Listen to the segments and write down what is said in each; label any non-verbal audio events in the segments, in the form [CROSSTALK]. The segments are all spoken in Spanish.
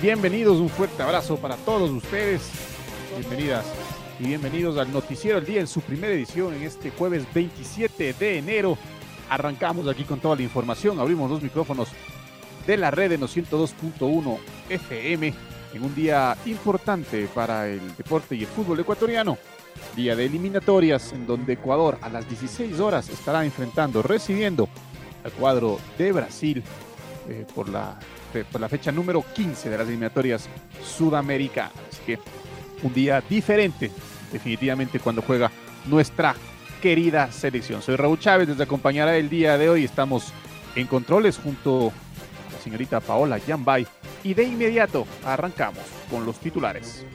bienvenidos, un fuerte abrazo para todos ustedes. Bienvenidas y bienvenidos al Noticiero del Día en su primera edición en este jueves 27 de enero. Arrancamos aquí con toda la información, abrimos los micrófonos de la red en los 102.1 FM en un día importante para el deporte y el fútbol ecuatoriano. Día de eliminatorias en donde Ecuador a las 16 horas estará enfrentando, recibiendo al cuadro de Brasil eh, por, la, por la fecha número 15 de las eliminatorias sudamericanas. Así que un día diferente, definitivamente, cuando juega nuestra querida selección. Soy Raúl Chávez, les acompañará el día de hoy. Estamos en controles junto a la señorita Paola Yambay. Y de inmediato arrancamos con los titulares.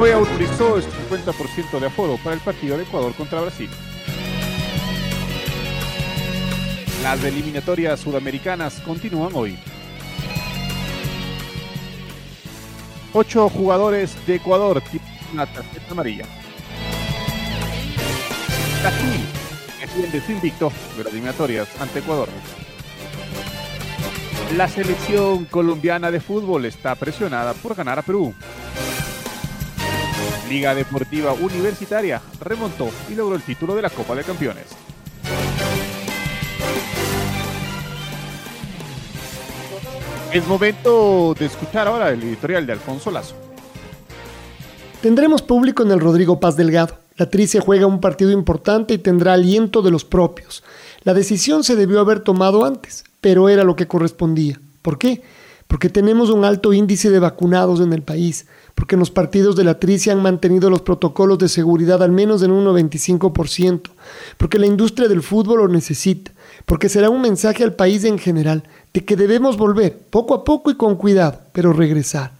Hoy autorizó el 50% de aforo para el partido de Ecuador contra Brasil. Las eliminatorias sudamericanas continúan hoy. Ocho jugadores de Ecuador tienen una tarjeta amarilla. Su invicto de las eliminatorias ante Ecuador. La selección colombiana de fútbol está presionada por ganar a Perú. Liga Deportiva Universitaria remontó y logró el título de la Copa de Campeones. Es momento de escuchar ahora el editorial de Alfonso Lazo. Tendremos público en el Rodrigo Paz Delgado. La Trice juega un partido importante y tendrá aliento de los propios. La decisión se debió haber tomado antes, pero era lo que correspondía. ¿Por qué? Porque tenemos un alto índice de vacunados en el país, porque los partidos de la Trice han mantenido los protocolos de seguridad al menos en un 95%, porque la industria del fútbol lo necesita, porque será un mensaje al país en general de que debemos volver poco a poco y con cuidado, pero regresar.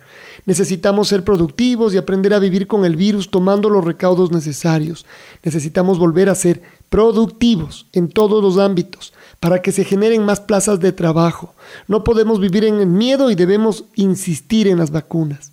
Necesitamos ser productivos y aprender a vivir con el virus tomando los recaudos necesarios. Necesitamos volver a ser productivos en todos los ámbitos para que se generen más plazas de trabajo. No podemos vivir en el miedo y debemos insistir en las vacunas.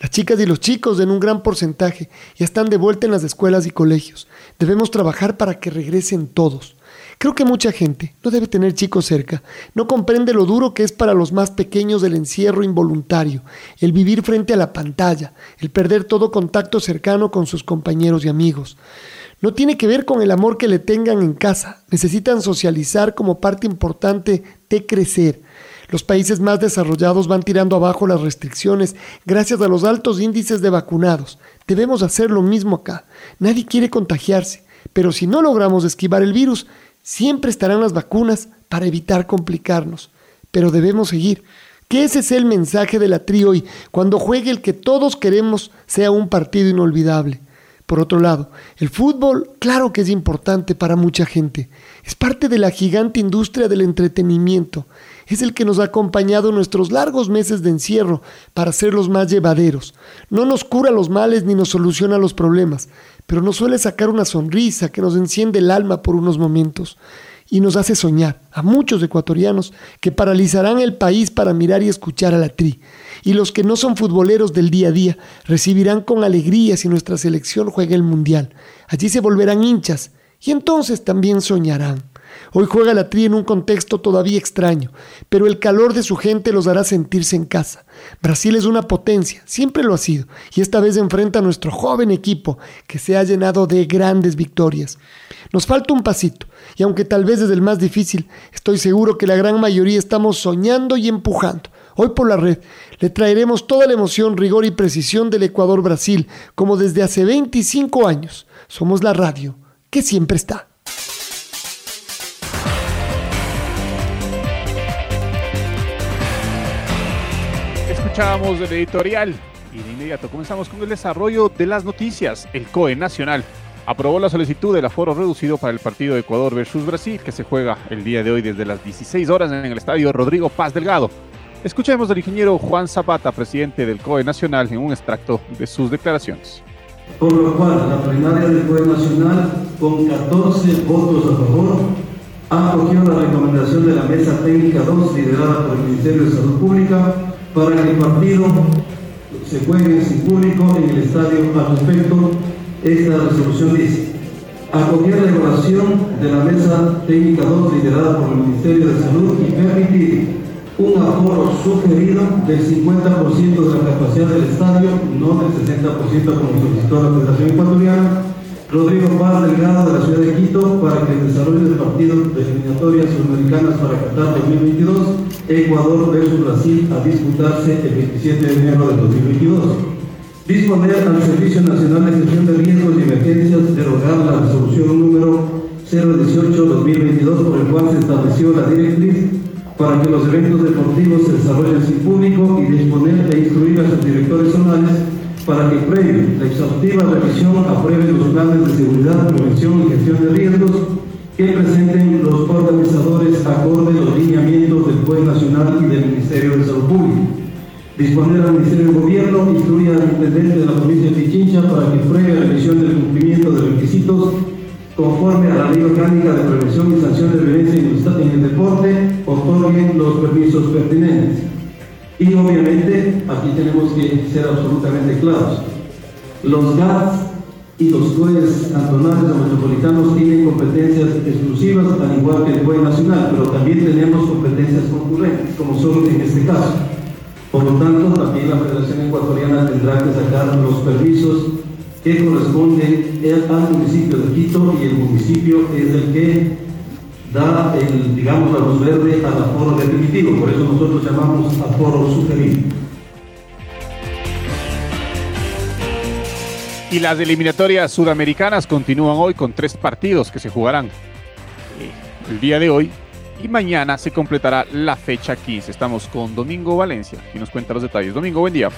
Las chicas y los chicos en un gran porcentaje ya están de vuelta en las escuelas y colegios. Debemos trabajar para que regresen todos. Creo que mucha gente no debe tener chicos cerca, no comprende lo duro que es para los más pequeños el encierro involuntario, el vivir frente a la pantalla, el perder todo contacto cercano con sus compañeros y amigos. No tiene que ver con el amor que le tengan en casa, necesitan socializar como parte importante de crecer. Los países más desarrollados van tirando abajo las restricciones gracias a los altos índices de vacunados. Debemos hacer lo mismo acá. Nadie quiere contagiarse, pero si no logramos esquivar el virus, Siempre estarán las vacunas para evitar complicarnos, pero debemos seguir. Que ese es el mensaje de la tri hoy, cuando juegue el que todos queremos sea un partido inolvidable. Por otro lado, el fútbol, claro que es importante para mucha gente. Es parte de la gigante industria del entretenimiento. Es el que nos ha acompañado en nuestros largos meses de encierro para hacerlos más llevaderos. No nos cura los males ni nos soluciona los problemas, pero nos suele sacar una sonrisa que nos enciende el alma por unos momentos y nos hace soñar a muchos ecuatorianos que paralizarán el país para mirar y escuchar a la tri. Y los que no son futboleros del día a día recibirán con alegría si nuestra selección juega el Mundial. Allí se volverán hinchas y entonces también soñarán. Hoy juega la Tri en un contexto todavía extraño, pero el calor de su gente los hará sentirse en casa. Brasil es una potencia, siempre lo ha sido, y esta vez enfrenta a nuestro joven equipo que se ha llenado de grandes victorias. Nos falta un pasito, y aunque tal vez es el más difícil, estoy seguro que la gran mayoría estamos soñando y empujando. Hoy por la red le traeremos toda la emoción, rigor y precisión del Ecuador-Brasil, como desde hace 25 años. Somos la radio que siempre está. Escuchábamos el editorial y de inmediato comenzamos con el desarrollo de las noticias. El COE Nacional aprobó la solicitud del aforo reducido para el partido de Ecuador versus Brasil que se juega el día de hoy desde las 16 horas en el estadio Rodrigo Paz Delgado. Escuchemos al ingeniero Juan Zapata, presidente del COE Nacional, en un extracto de sus declaraciones. Por lo cual, la plenaria del COE Nacional, con 14 votos a favor, ha acogido la recomendación de la Mesa Técnica 2, liderada por el Ministerio de Salud Pública, para que el partido se juegue sin público en el estadio al respecto. Esta resolución dice, acoger la evaluación de la Mesa Técnica 2, liderada por el Ministerio de Salud, y permitir un aforo sugerido del 50% de la capacidad del estadio, no del 60% como solicitó la Federación Ecuatoriana, Rodrigo Paz Delgado de la ciudad de Quito para que el desarrollo del partido de eliminatorias sudamericanas para Qatar 2022, Ecuador versus Brasil a disputarse el 27 de enero de 2022. Disponer al Servicio Nacional de Gestión de Riesgos y Emergencias derogar la resolución número 018-2022 por el cual se estableció la directriz para que los eventos deportivos se desarrollen sin público y disponer e instruir a sus directores para que previo la exhaustiva revisión aprueben los planes de seguridad, prevención y gestión de riesgos que presenten los organizadores acorde a los lineamientos del Juez Nacional y del Ministerio de Salud Pública. Disponer al Ministerio de Gobierno instruir al intendente de la provincia de Pichincha para que previa revisión del cumplimiento de requisitos conforme a la ley orgánica de prevención y sanción de violencia en el deporte, otorguen los permisos pertinentes. Y obviamente aquí tenemos que ser absolutamente claros. Los GATS y los jueces cantonales o metropolitanos tienen competencias exclusivas, al igual que el juez nacional, pero también tenemos competencias concurrentes, como son en este caso. Por lo tanto, también la Federación Ecuatoriana tendrá que sacar los permisos que corresponde al municipio de Quito y el municipio es el que da, el, digamos, la luz verde al aforo definitivo, por eso nosotros llamamos aforo sugerido. Y las eliminatorias sudamericanas continúan hoy con tres partidos que se jugarán el día de hoy y mañana se completará la fecha 15. Estamos con Domingo Valencia y nos cuenta los detalles. Domingo, buen día.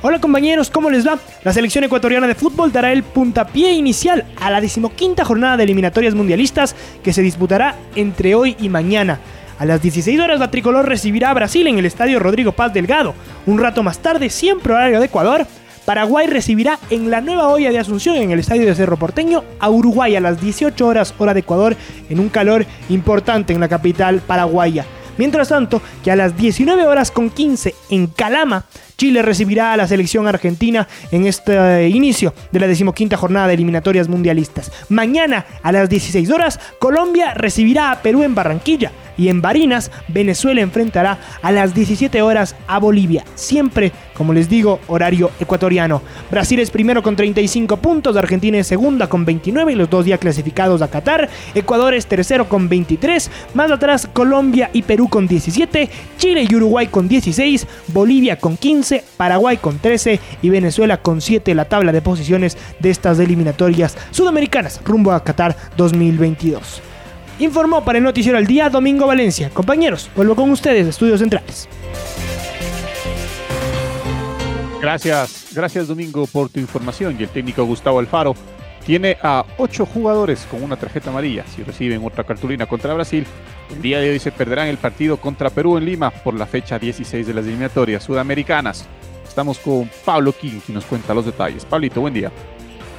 Hola compañeros, ¿cómo les va? La selección ecuatoriana de fútbol dará el puntapié inicial a la decimoquinta jornada de eliminatorias mundialistas que se disputará entre hoy y mañana. A las 16 horas la tricolor recibirá a Brasil en el estadio Rodrigo Paz Delgado. Un rato más tarde, siempre horario de Ecuador, Paraguay recibirá en la nueva olla de Asunción en el estadio de Cerro Porteño a Uruguay a las 18 horas hora de Ecuador en un calor importante en la capital paraguaya. Mientras tanto, que a las 19 horas con 15 en Calama, Chile recibirá a la selección argentina en este inicio de la decimoquinta jornada de eliminatorias mundialistas. Mañana a las 16 horas, Colombia recibirá a Perú en Barranquilla y en Barinas, Venezuela enfrentará a las 17 horas a Bolivia. Siempre, como les digo, horario ecuatoriano. Brasil es primero con 35 puntos, Argentina es segunda con 29 y los dos ya clasificados a Qatar. Ecuador es tercero con 23, más atrás Colombia y Perú con 17, Chile y Uruguay con 16, Bolivia con 15, Paraguay con 13 y Venezuela con 7 la tabla de posiciones de estas eliminatorias sudamericanas rumbo a Qatar 2022. Informó para el Noticiero al Día Domingo Valencia. Compañeros, vuelvo con ustedes, Estudios Centrales. Gracias, gracias Domingo por tu información. Y el técnico Gustavo Alfaro tiene a ocho jugadores con una tarjeta amarilla. Si reciben otra cartulina contra Brasil, el día de hoy se perderán el partido contra Perú en Lima por la fecha 16 de las eliminatorias sudamericanas. Estamos con Pablo King, que nos cuenta los detalles. Pablito, buen día.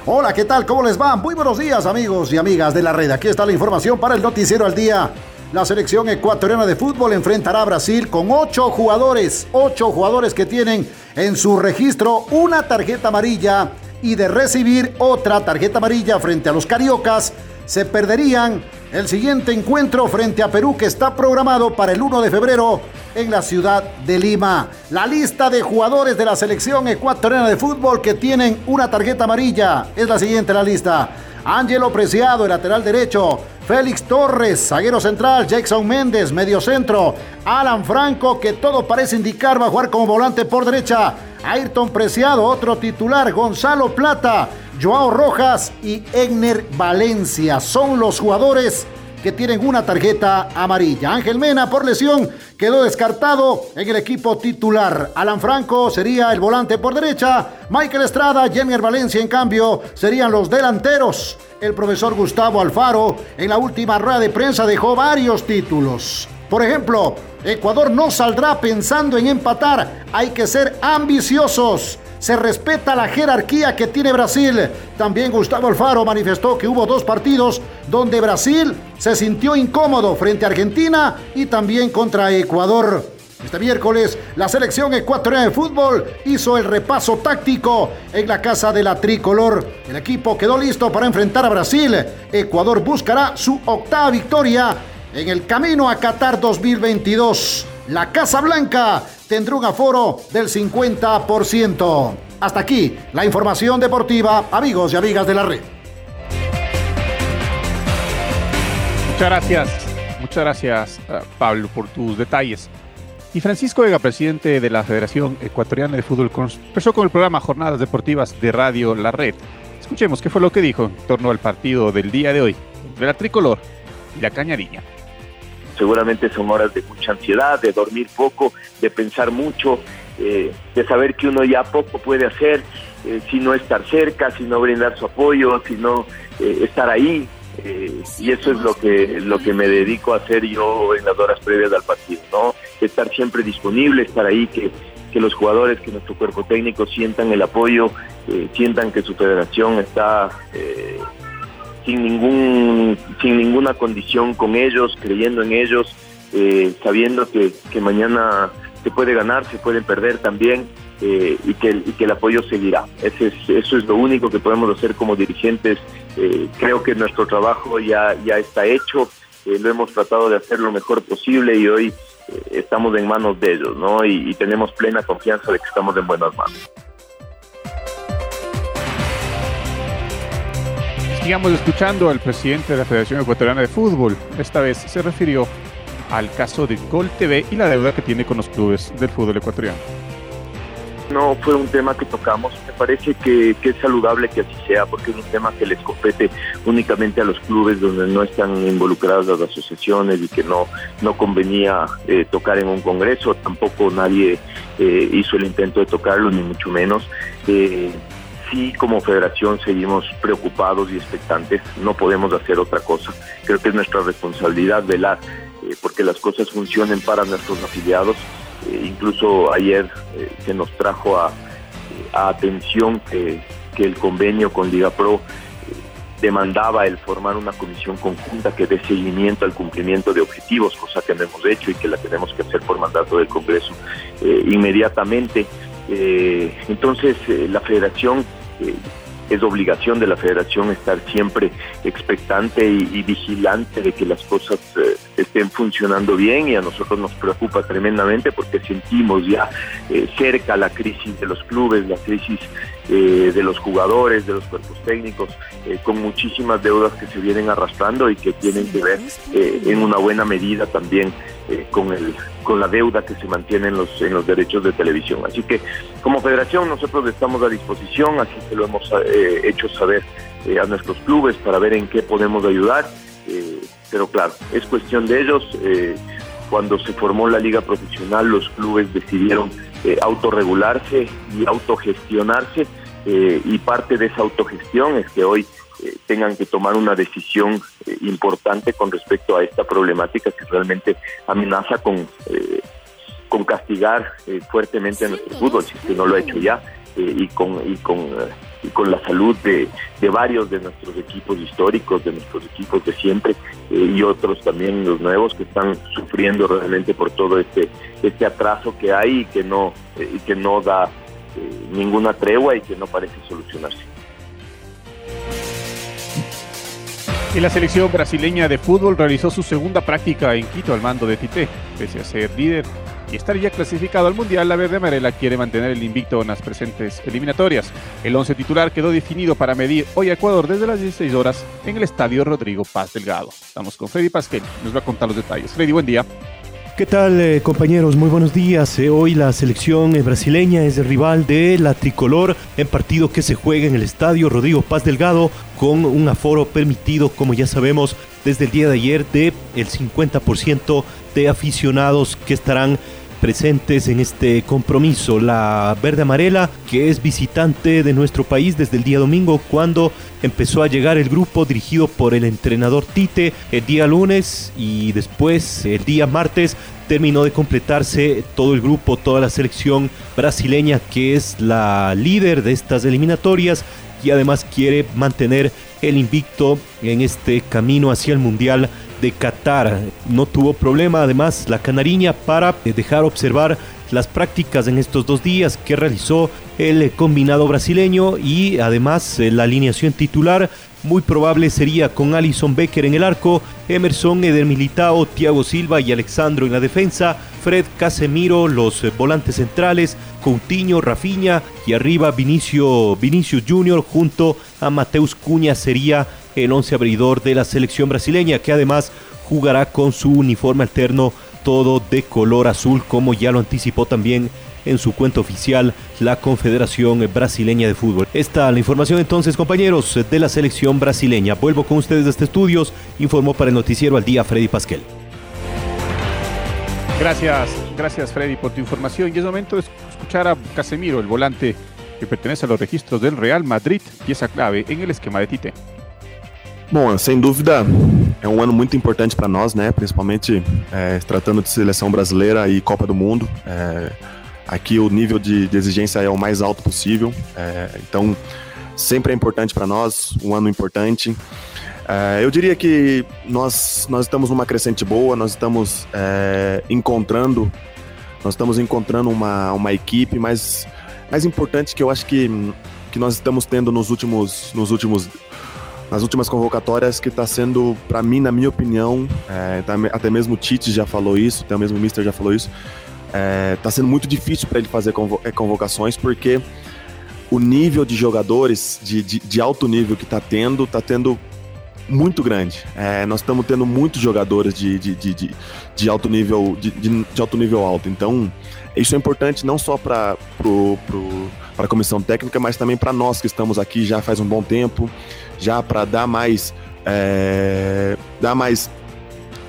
Hola, ¿qué tal? ¿Cómo les va? Muy buenos días amigos y amigas de la red. Aquí está la información para el noticiero al día. La selección ecuatoriana de fútbol enfrentará a Brasil con ocho jugadores, ocho jugadores que tienen en su registro una tarjeta amarilla y de recibir otra tarjeta amarilla frente a los cariocas, se perderían el siguiente encuentro frente a Perú que está programado para el 1 de febrero en la ciudad de Lima. La lista de jugadores de la selección ecuatoriana de fútbol que tienen una tarjeta amarilla es la siguiente la lista. Ángelo Preciado, el lateral derecho. Félix Torres, zaguero central. Jackson Méndez, medio centro. Alan Franco, que todo parece indicar va a jugar como volante por derecha. Ayrton Preciado, otro titular. Gonzalo Plata, Joao Rojas y Egner Valencia. Son los jugadores que tienen una tarjeta amarilla. Ángel Mena por lesión quedó descartado en el equipo titular. Alan Franco sería el volante por derecha. Michael Estrada, Jemier Valencia en cambio serían los delanteros. El profesor Gustavo Alfaro en la última rueda de prensa dejó varios títulos. Por ejemplo, Ecuador no saldrá pensando en empatar, hay que ser ambiciosos. Se respeta la jerarquía que tiene Brasil. También Gustavo Alfaro manifestó que hubo dos partidos donde Brasil se sintió incómodo frente a Argentina y también contra Ecuador. Este miércoles, la selección ecuatoriana de fútbol hizo el repaso táctico en la casa de la tricolor. El equipo quedó listo para enfrentar a Brasil. Ecuador buscará su octava victoria en el camino a Qatar 2022. La Casa Blanca tendrá un aforo del 50%. Hasta aquí la información deportiva, amigos y amigas de la red. Muchas gracias, muchas gracias eh, Pablo por tus detalles. Y Francisco Vega, presidente de la Federación Ecuatoriana de Fútbol, conversó con el programa Jornadas Deportivas de Radio La Red. Escuchemos qué fue lo que dijo en torno al partido del día de hoy entre la tricolor y la cañariña. Seguramente son horas de mucha ansiedad, de dormir poco, de pensar mucho, eh, de saber que uno ya poco puede hacer, eh, si no estar cerca, si no brindar su apoyo, si no eh, estar ahí. y eso es lo que, lo que me dedico a hacer yo en las horas previas al partido, ¿no? Estar siempre disponible, estar ahí, que, que los jugadores, que nuestro cuerpo técnico sientan el apoyo, sientan que su federación está sin ningún sin ninguna condición con ellos, creyendo en ellos, eh, sabiendo que, que, mañana se puede ganar, se pueden perder también eh, y, que, y que el apoyo seguirá. Ese es, eso es lo único que podemos hacer como dirigentes. Eh, creo que nuestro trabajo ya, ya está hecho, lo hemos tratado de hacer lo mejor posible y hoy estamos en manos de ellos, ¿no? Y, y tenemos plena confianza de que estamos en buenas manos. Sigamos escuchando al presidente de la Federación Ecuatoriana de Fútbol. Esta vez se refirió al caso de Gol TV y la deuda que tiene con los clubes del fútbol ecuatoriano. No fue un tema que tocamos, me parece que, es saludable que así sea, porque es un tema que les compete únicamente a los clubes donde no están involucradas las asociaciones y que no, no convenía eh, tocar en un congreso, tampoco nadie eh, hizo el intento de tocarlo, ni mucho menos. Eh, sí como federación seguimos preocupados y expectantes, no podemos hacer otra cosa. Creo que es nuestra responsabilidad velar eh, porque las cosas funcionen para nuestros afiliados. Eh, incluso ayer eh, se nos trajo a, atención que, que, el convenio con Liga Pro demandaba el formar una comisión conjunta que dé seguimiento al cumplimiento de objetivos, cosa que no hemos hecho y que la tenemos que hacer por mandato del Congreso inmediatamente. entonces, la federación es obligación de la federación estar siempre expectante y, vigilante de que las cosas eh, estén funcionando bien y a nosotros nos preocupa tremendamente porque sentimos ya eh, cerca la crisis de los clubes, la crisis eh, de los jugadores, de los cuerpos técnicos, con muchísimas deudas que se vienen arrastrando y que tienen que ver en una buena medida también con el con la deuda que se mantiene en los en los derechos de televisión. Así que como federación nosotros estamos a disposición, así que lo hemos hecho saber a nuestros clubes para ver en qué podemos ayudar. pero claro, es cuestión de ellos. cuando se formó la liga profesional, los clubes decidieron autorregularse y autogestionarse eh, y parte de esa autogestión es que hoy eh, tengan que tomar una decisión eh, importante con respecto a esta problemática que realmente amenaza con, con castigar fuertemente a nuestro fútbol, si es que no lo ha hecho ya, y con, y con, y con la salud de, de, varios de nuestros equipos históricos, de nuestros equipos de siempre, y otros también los nuevos que están sufriendo realmente por todo este, este atraso que hay y que no, y que no da eh, ninguna tregua y que no parece solucionarse. Y la selección brasileña de fútbol realizó su segunda práctica en Quito al mando de Tite. Pese a ser líder y estar ya clasificado al Mundial, la verde amarela quiere mantener el invicto en las presentes eliminatorias. El once titular quedó definido para medir hoy a Ecuador desde las 16 horas en el estadio Rodrigo Paz Delgado. Estamos con Freddy Pasquel, nos va a contar los detalles. Freddy, buen día. ¿Qué tal eh, compañeros? Muy buenos días. Eh, hoy la selección eh, brasileña es el rival de la tricolor en partido que se juega en el estadio Rodrigo Paz Delgado con un aforo permitido, como ya sabemos, desde el día de ayer de el 50% de aficionados que estarán presentes en este compromiso. La verde amarela, que es visitante de nuestro país desde el día domingo, cuando empezó a llegar el grupo dirigido por el entrenador Tite el día lunes y después el día martes terminó de completarse todo el grupo, toda la selección brasileña que es la líder de estas eliminatorias y además quiere mantener el invicto en este camino hacia el Mundial de Qatar. No tuvo problema además la canariña para dejar observar las prácticas en estos dos días que realizó el combinado brasileño y además eh, la alineación titular muy probable sería con Alison Becker en el arco, Emerson, Eder Militao, Thiago Silva y Alexandro en la defensa, Fred Casemiro, los eh, volantes centrales, Coutinho, Rafinha y arriba Vinicio, Vinicius Junior junto a Mateus Cuña sería el once abridor de la selección brasileña que además jugará con su uniforme alterno todo de color azul como ya lo anticipó también en su cuenta oficial la Confederación Brasileña de Fútbol. Esta la información entonces compañeros de la selección brasileña. Vuelvo con ustedes de este estudios, informó para el noticiero al día Freddy Pasquel. Gracias, gracias Freddy por tu información y es momento de escuchar a Casemiro, el volante que pertenece a los registros del Real Madrid, pieza clave en el esquema de Tite. Bom, sem dúvida é um ano muito importante para nós, né? Principalmente é, tratando de seleção brasileira e Copa do Mundo. É, aqui o nível de, de, exigência é o mais alto possível. É, então sempre é importante para nós, um ano importante. É, eu diria que nós nós estamos numa crescente boa, nós estamos é, encontrando nós estamos encontrando uma, uma equipe mais mais importante que eu acho que que nós estamos tendo nos últimos nos últimos nas últimas convocatórias que está sendo, para mim, na minha opinião, é, tá, até mesmo o Tite já falou isso, até mesmo o Mister já falou isso, é, tá sendo muito difícil para ele fazer é, convocações porque o nível de jogadores de, de, de alto nível que está tendo, está tendo muito grande. É, nós estamos tendo muitos jogadores de, de, de, de alto nível de, de, alto nível alto. Então, isso é importante não só para a comissão técnica, mas também para nós que estamos aqui já faz um bom tempo já para dar mais é, dar mais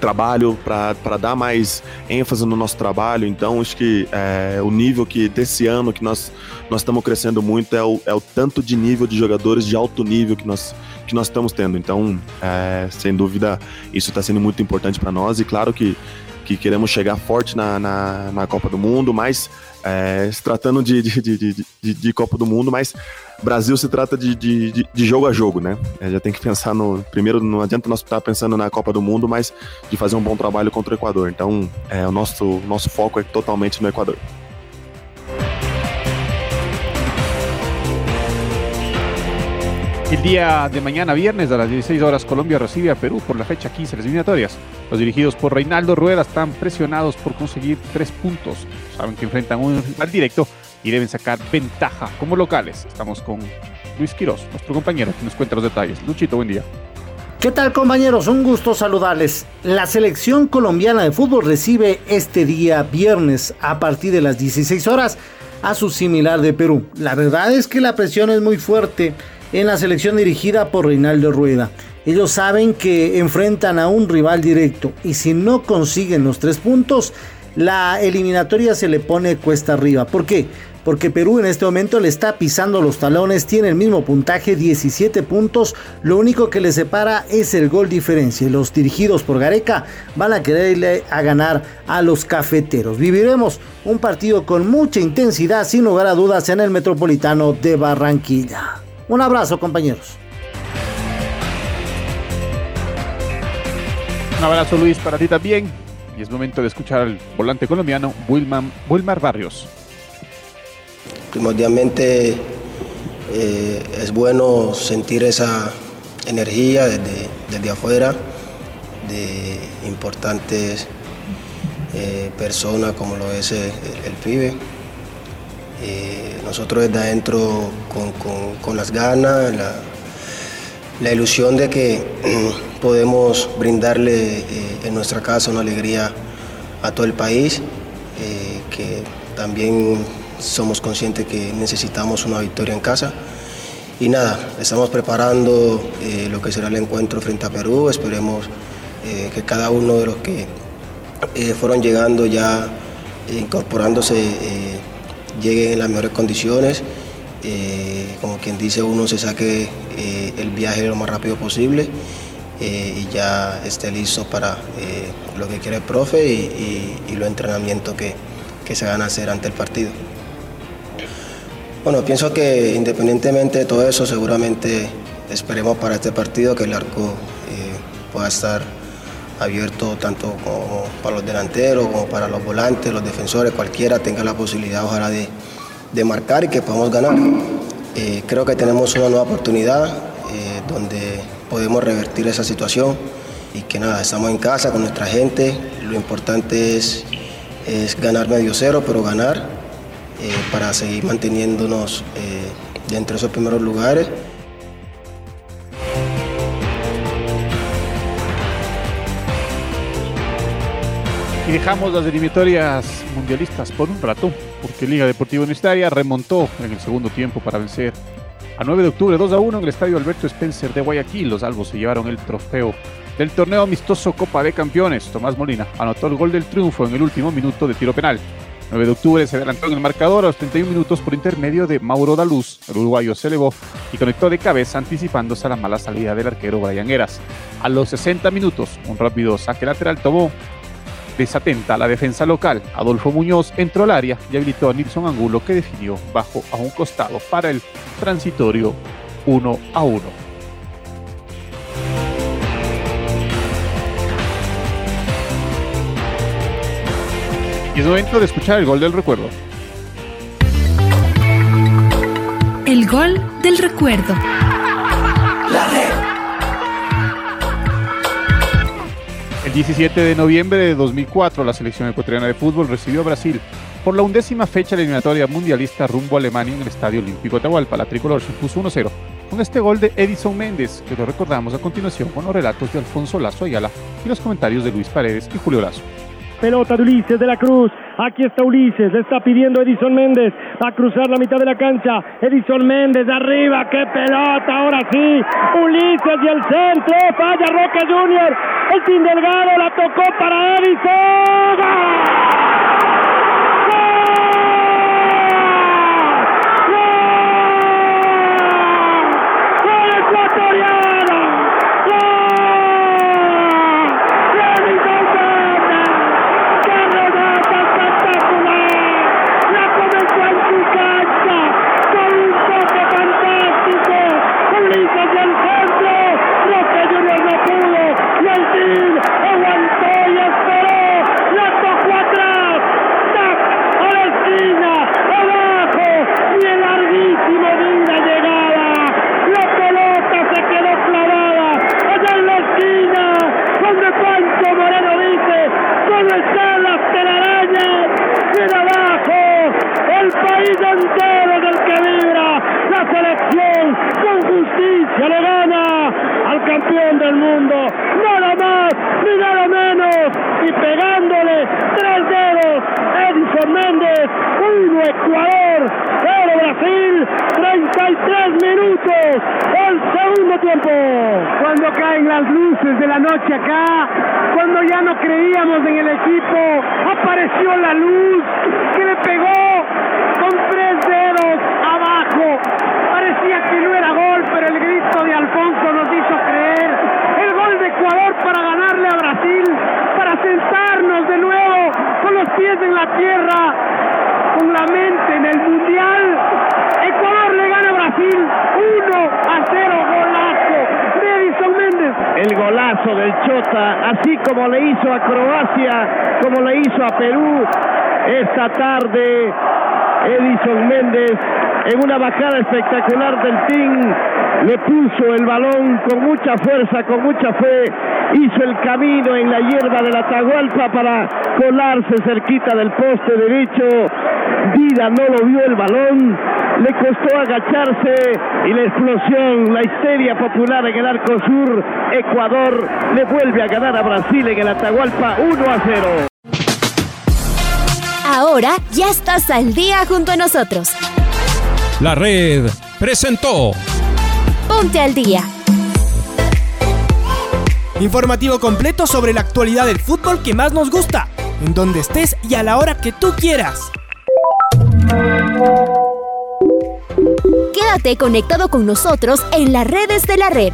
trabalho, para dar mais ênfase no nosso trabalho. Então, acho que é, o nível que desse ano que nós, nós estamos crescendo muito é o, é o tanto de nível de jogadores de alto nível que nós, que nós estamos tendo. Então, é, sem dúvida, isso está sendo muito importante para nós e claro que, que queremos chegar forte na, na, na Copa do Mundo, mas é, se tratando de, de, de, de, de Copa do Mundo, mas Brasil se trata de, de, jogo a jogo, né? É, já tem que pensar no. Primeiro, não adianta nós estar pensando na Copa do Mundo, mas de fazer um bom trabalho contra o Equador. Então, é, o nosso, nosso foco é totalmente no Equador. El día de mañana, viernes, a las 16 horas, Colombia recibe a Perú por la fecha 15 de las eliminatorias. Los dirigidos por Reinaldo Rueda están presionados por conseguir tres puntos. Saben que enfrentan un rival directo y deben sacar ventaja como locales. Estamos con Luis Quiroz, nuestro compañero, que nos cuenta los detalles. Luchito, buen día. ¿Qué tal compañeros? Un gusto saludarles. La selección colombiana de fútbol recibe este día viernes a partir de las 16 horas a su similar de Perú. La verdad es que la presión es muy fuerte en la selección dirigida por Reinaldo Rueda. Ellos saben que enfrentan a un rival directo y si no consiguen los tres puntos, la eliminatoria se le pone cuesta arriba. ¿Por qué? porque Perú en este momento le está pisando los talones, tiene el mismo puntaje, 17 puntos, lo único que le separa es el gol diferencia. Los dirigidos por Gareca van a quererle a ganar a los cafeteros. Viviremos un partido con mucha intensidad, sin lugar a dudas, en el Metropolitano de Barranquilla. Un abrazo compañeros. Un abrazo Luis para ti también. Es momento de escuchar al volante colombiano Wilmar Barrios. Primordialmente eh, es bueno sentir esa energía desde, afuera de importantes eh, personas como lo es el, pibe. Eh, nosotros desde adentro con, las ganas, ilusión de que [CLEARS THROAT] podemos brindarle en nuestra casa una alegría a todo el país, eh, que también somos conscientes que necesitamos una victoria en casa. Y nada, estamos preparando eh, lo que será el encuentro frente a Perú. Esperemos eh, que cada uno de los que eh, fueron llegando ya incorporándose llegue en las mejores condiciones. Como quien dice, uno se saque el viaje lo más rápido posible y ya esté listo para lo que quiere el profe y, y, los entrenamientos que, que se van a hacer ante el partido. Bueno, pienso que independientemente de todo eso, seguramente esperemos para este partido que el arco eh, pueda estar abierto tanto como para los delanteros como para los volantes, los defensores, cualquiera tenga la posibilidad ojalá de, de marcar y que podamos ganar. Eh, creo que tenemos una nueva oportunidad eh, donde podemos revertir esa situación y que nada, estamos en casa con nuestra gente, lo importante es, es ganar medio cero, pero ganar eh, para seguir manteniéndonos dentro de esos primeros lugares. Dejamos las eliminatorias mundialistas por un rato, porque Liga Deportiva Universitaria remontó en el segundo tiempo para vencer a 9 de octubre 2 a 1 en el estadio Alberto Spencer de Guayaquil. Los albos se llevaron el trofeo del torneo amistoso Copa de Campeones. Tomás Molina anotó el gol del triunfo en el último minuto de tiro penal. 9 de octubre se adelantó en el marcador a los 31 minutos por intermedio de Mauro Daluz. El uruguayo se elevó y conectó de cabeza anticipándose a la mala salida del arquero Brian Eras. A los 60 minutos, un rápido saque lateral tomó desatenta la defensa local. Adolfo Muñoz entró al área y habilitó a Nilson Angulo que definió bajo a un costado para el transitorio 1 a 1. Y es momento de escuchar el gol del recuerdo. El gol del recuerdo. El 17 de noviembre de 2004, la selección ecuatoriana de fútbol recibió a Brasil por la undécima fecha eliminatoria mundialista rumbo a Alemania en el Estadio Olímpico Atahualpa. La tricolor se puso 1-0 con este gol de Edison Méndez, que lo recordamos a continuación con los relatos de Alfonso Lazo Ayala y los comentarios de Luis Paredes y Julio Lazo. Pelota de Ulises de la Cruz. Aquí está Ulises. Le está pidiendo Edison Méndez. Va a cruzar la mitad de la cancha. Edison Méndez arriba. ¡Qué pelota! Ahora sí. Ulises y el centro. Falla Roca Junior. El sin Delgado la tocó para Edison. tiempo. Cuando caen las luces de la noche acá, cuando ya no creíamos en el equipo, apareció la luz que le pegó espectacular del Team, le puso el balón con mucha fuerza, con mucha fe, hizo el camino en la hierba de la Tahualpa para colarse cerquita del poste derecho. Vida no lo vio el balón, le costó agacharse y la explosión, la histeria popular en el arco sur, Ecuador le vuelve a ganar a Brasil en el Atahualpa 1 a 0. Ahora ya estás al día junto a nosotros. La red presentó Ponte al día. Informativo completo sobre la actualidad del fútbol que más nos gusta, en donde estés y a la hora que tú quieras. Quédate conectado con nosotros en las redes de la red.